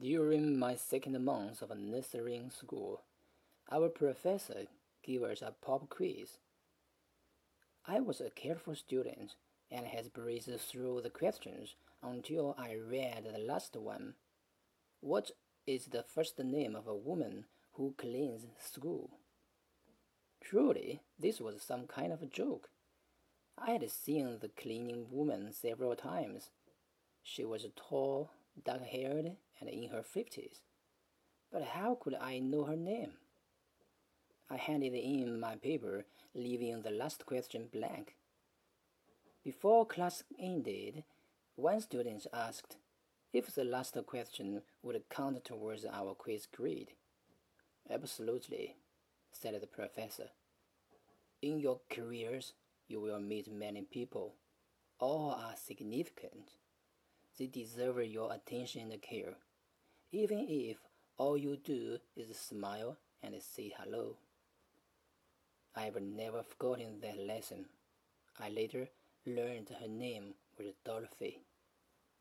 During my second month of nursery school, our professor gave us a pop quiz. I was a careful student and had breezed through the questions until I read the last one. What is the first name of a woman who cleans school? Truly, this was some kind of a joke. I had seen the cleaning woman several times. She was tall, dark haired, and in her fifties. But how could I know her name? I handed in my paper, leaving the last question blank. Before class ended, one student asked if the last question would count towards our quiz grade. Absolutely, said the professor. In your careers, you will meet many people. All are significant. They deserve your attention and care, even if all you do is smile and say hello. I've never forgotten that lesson. I later learned her name was Dorothy.